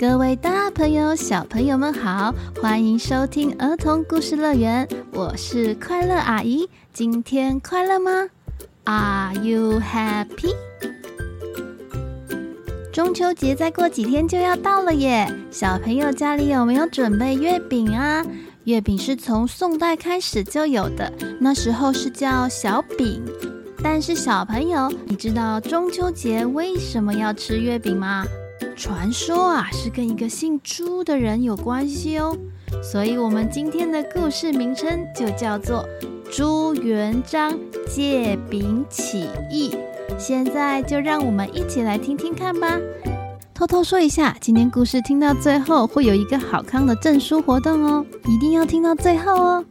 各位大朋友、小朋友们好，欢迎收听儿童故事乐园，我是快乐阿姨。今天快乐吗？Are you happy？中秋节再过几天就要到了耶，小朋友家里有没有准备月饼啊？月饼是从宋代开始就有的，那时候是叫小饼。但是小朋友，你知道中秋节为什么要吃月饼吗？传说啊，是跟一个姓朱的人有关系哦，所以我们今天的故事名称就叫做《朱元璋借饼起义》。现在就让我们一起来听听看吧。偷偷说一下，今天故事听到最后会有一个好康的证书活动哦，一定要听到最后哦。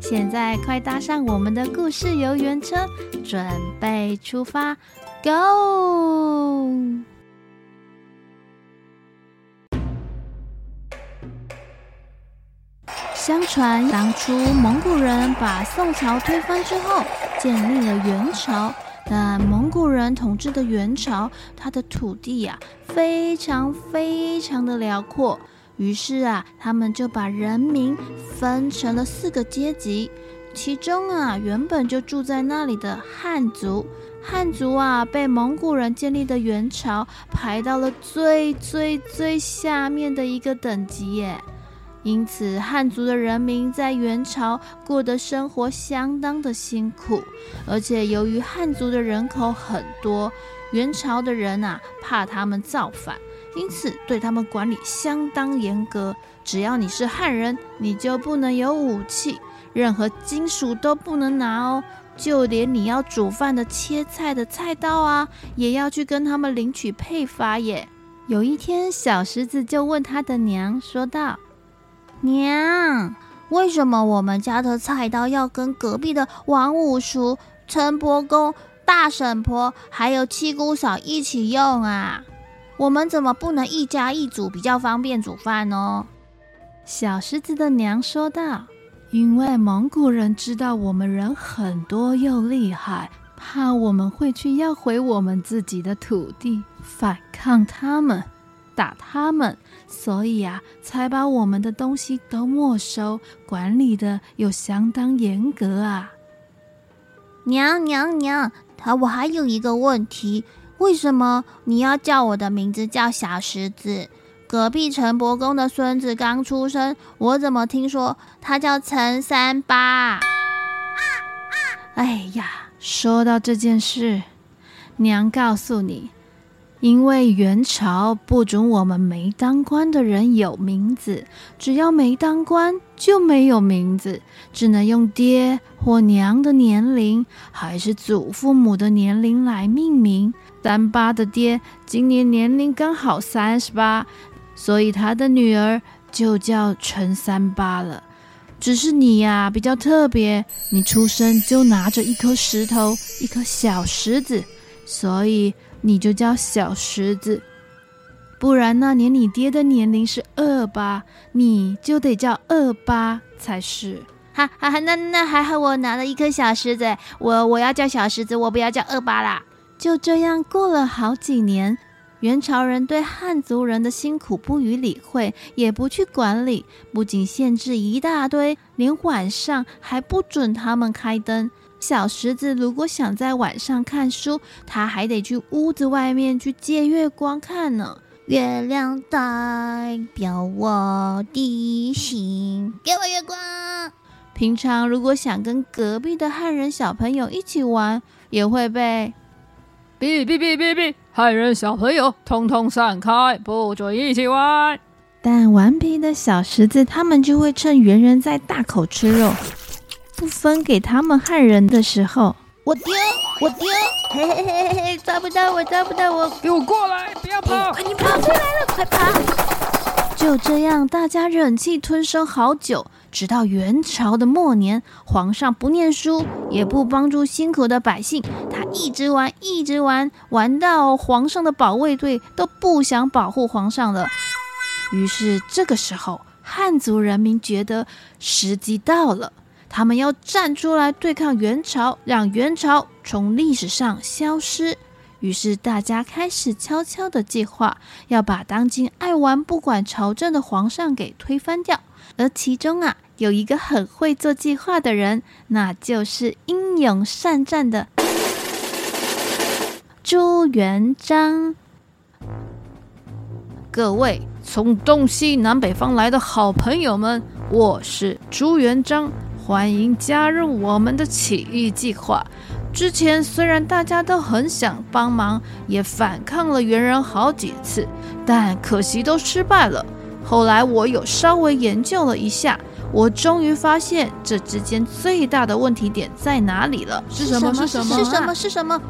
现在快搭上我们的故事游园车，准备出发，Go！相传当初蒙古人把宋朝推翻之后，建立了元朝。但蒙古人统治的元朝，它的土地呀、啊，非常非常的辽阔。于是啊，他们就把人民分成了四个阶级。其中啊，原本就住在那里的汉族，汉族啊，被蒙古人建立的元朝排到了最最最下面的一个等级耶。因此，汉族的人民在元朝过得生活相当的辛苦，而且由于汉族的人口很多，元朝的人啊怕他们造反，因此对他们管理相当严格。只要你是汉人，你就不能有武器，任何金属都不能拿哦，就连你要煮饭的切菜的菜刀啊，也要去跟他们领取配发耶。有一天，小石子就问他的娘说道。娘，为什么我们家的菜刀要跟隔壁的王五叔、陈伯公、大婶婆还有七姑嫂一起用啊？我们怎么不能一家一组，比较方便煮饭呢？小狮子的娘说道：“因为蒙古人知道我们人很多又厉害，怕我们会去要回我们自己的土地，反抗他们。”打他们，所以啊，才把我们的东西都没收，管理的又相当严格啊。娘娘娘，他我还有一个问题，为什么你要叫我的名字叫小石子？隔壁陈伯公的孙子刚出生，我怎么听说他叫陈三八？哎呀，说到这件事，娘告诉你。因为元朝不准我们没当官的人有名字，只要没当官就没有名字，只能用爹或娘的年龄，还是祖父母的年龄来命名。三八的爹今年年龄刚好三十八，所以他的女儿就叫陈三八了。只是你呀，比较特别，你出生就拿着一颗石头，一颗小石子，所以。你就叫小石子，不然那年你爹的年龄是二八，你就得叫二八才是。哈哈哈，那那还好，我拿了一颗小石子，我我要叫小石子，我不要叫二八啦。就这样过了好几年，元朝人对汉族人的辛苦不予理会，也不去管理，不仅限制一大堆，连晚上还不准他们开灯。小石子如果想在晚上看书，他还得去屋子外面去借月光看呢。月亮代表我的心，给我月光。平常如果想跟隔壁的汉人小朋友一起玩，也会被哔哔哔哔哔，汉人小朋友通通散开，不准一起玩。但顽皮的小石子他们就会趁猿人在大口吃肉。不分给他们汉人的时候，我丢，我丢，嘿嘿嘿嘿嘿，抓不到我，抓不到我，给我过来，不要跑，快你跑出来了，快跑！就这样，大家忍气吞声好久，直到元朝的末年，皇上不念书，也不帮助辛苦的百姓，他一直玩，一直玩，玩到皇上的保卫队都不想保护皇上了。于是这个时候，汉族人民觉得时机到了。他们要站出来对抗元朝，让元朝从历史上消失。于是大家开始悄悄的计划，要把当今爱玩不管朝政的皇上给推翻掉。而其中啊，有一个很会做计划的人，那就是英勇善战的朱元璋。各位从东西南北方来的好朋友们，我是朱元璋，欢迎加入我们的起义计划。之前虽然大家都很想帮忙，也反抗了猿人好几次，但可惜都失败了。后来我有稍微研究了一下，我终于发现这之间最大的问题点在哪里了。是什么？是什么？是什么？是什么？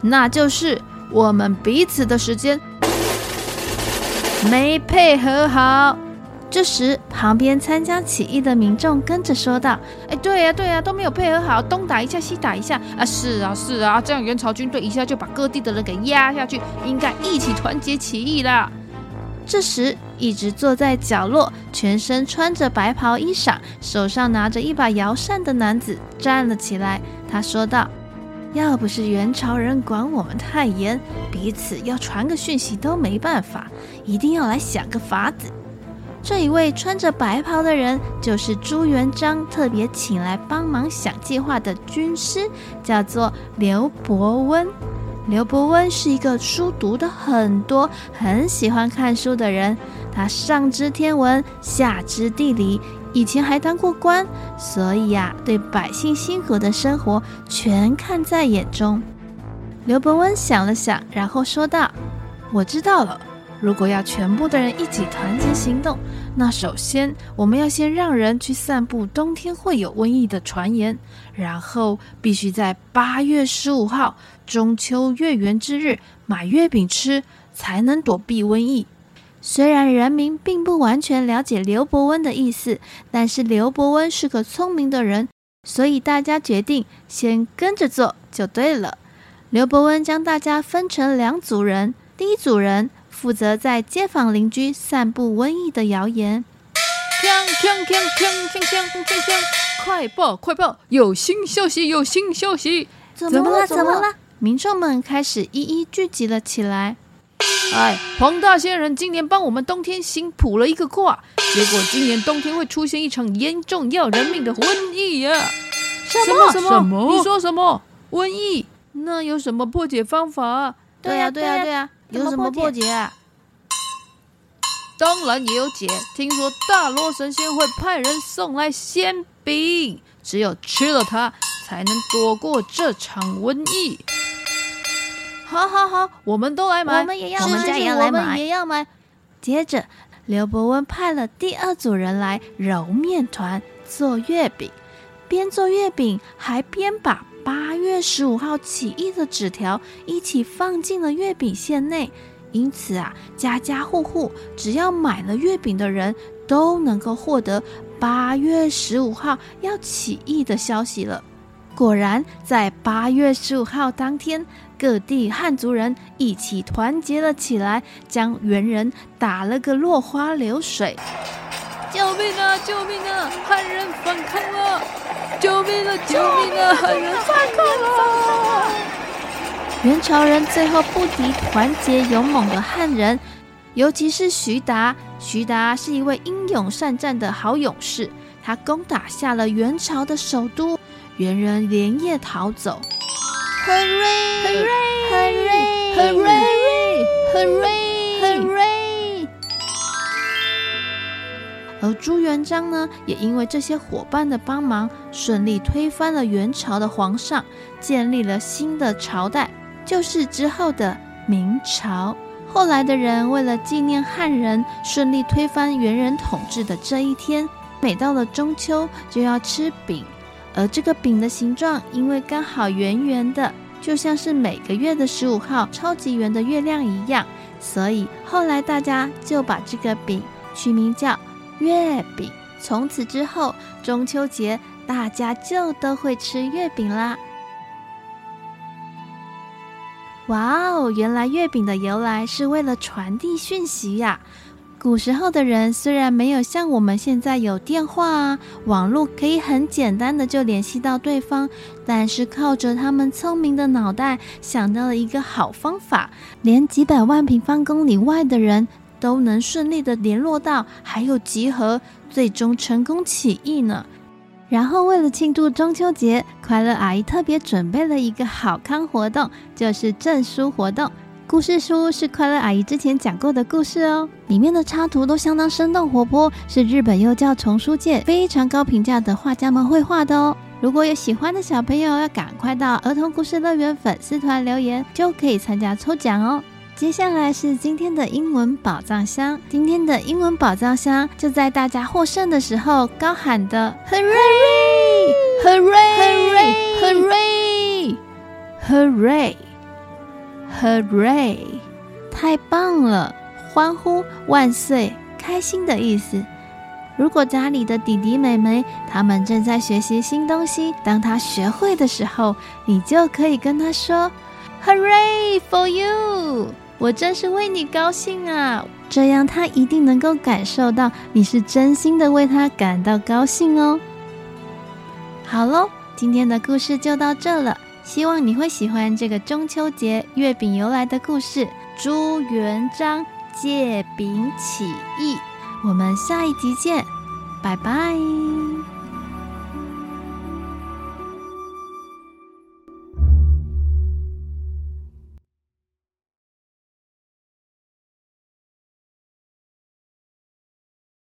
那就是我们彼此的时间没配合好。这时，旁边参加起义的民众跟着说道：“哎，对呀，对呀，都没有配合好，东打一下，西打一下啊！是啊，是啊，这样元朝军队一下就把各地的人给压下去，应该一起团结起义啦。”这时，一直坐在角落、全身穿着白袍衣裳、手上拿着一把摇扇的男子站了起来。他说道：“要不是元朝人管我们太严，彼此要传个讯息都没办法，一定要来想个法子。”这一位穿着白袍的人，就是朱元璋特别请来帮忙想计划的军师，叫做刘伯温。刘伯温是一个书读得很多、很喜欢看书的人。他上知天文，下知地理，以前还当过官，所以呀、啊，对百姓辛苦的生活全看在眼中。刘伯温想了想，然后说道：“我知道了。”如果要全部的人一起团结行动，那首先我们要先让人去散布冬天会有瘟疫的传言，然后必须在八月十五号中秋月圆之日买月饼吃，才能躲避瘟疫。虽然人民并不完全了解刘伯温的意思，但是刘伯温是个聪明的人，所以大家决定先跟着做就对了。刘伯温将大家分成两组人，第一组人。负责在街坊邻居散布瘟疫的谣言。快报！快报！有新消息！有新消息！怎么了？怎么了？民众们开始一一聚集了起来。哎，黄大仙人今年帮我们冬天新铺了一个卦，结果今年冬天会出现一场严重要人命的瘟疫呀！什么什么？你说什么？瘟疫？那有什么破解方法？对呀，对呀，对呀。有什么破解啊？当然也有解。听说大罗神仙会派人送来仙饼，只有吃了它，才能躲过这场瘟疫。好好好，我们都来买，我们也要买，我们家也要来买，我们也要买。接着，刘伯温派了第二组人来揉面团、做月饼，边做月饼还边把。八月十五号起义的纸条一起放进了月饼馅内，因此啊，家家户户只要买了月饼的人都能够获得八月十五号要起义的消息了。果然，在八月十五号当天，各地汉族人一起团结了起来，将猿人打了个落花流水。救命啊！救命啊！汉人反抗了！救命啊！救命啊！汉人反抗了！元朝人最后不敌团结勇猛的汉人，尤其是徐达。徐达是一位英勇善战的好勇士，他攻打下了元朝的首都，元人连夜逃走。Hooray！Hooray！Hooray！Hooray！而朱元璋呢，也因为这些伙伴的帮忙，顺利推翻了元朝的皇上，建立了新的朝代，就是之后的明朝。后来的人为了纪念汉人顺利推翻元人统治的这一天，每到了中秋就要吃饼，而这个饼的形状因为刚好圆圆的，就像是每个月的十五号超级圆的月亮一样，所以后来大家就把这个饼取名叫。月饼，从此之后，中秋节大家就都会吃月饼啦。哇哦，原来月饼的由来是为了传递讯息呀！古时候的人虽然没有像我们现在有电话啊、网络，可以很简单的就联系到对方，但是靠着他们聪明的脑袋，想到了一个好方法，连几百万平方公里外的人都能顺利的联络到，还有集合，最终成功起义呢。然后为了庆祝中秋节，快乐阿姨特别准备了一个好康活动，就是证书活动。故事书是快乐阿姨之前讲过的故事哦，里面的插图都相当生动活泼，是日本幼教丛书界非常高评价的画家们绘画的哦。如果有喜欢的小朋友，要赶快到儿童故事乐园粉丝团留言，就可以参加抽奖哦。接下来是今天的英文宝藏箱，今天的英文宝藏箱就在大家获胜的时候高喊的 “Hooray！Hooray！Hooray！Hooray！” Hooray！太棒了！欢呼万岁，开心的意思。如果家里的弟弟妹妹他们正在学习新东西，当他学会的时候，你就可以跟他说：“Hooray for you！” 我真是为你高兴啊！这样他一定能够感受到你是真心的为他感到高兴哦。好喽，今天的故事就到这了。希望你会喜欢这个中秋节月饼由来的故事——朱元璋借饼起义。我们下一集见，拜拜。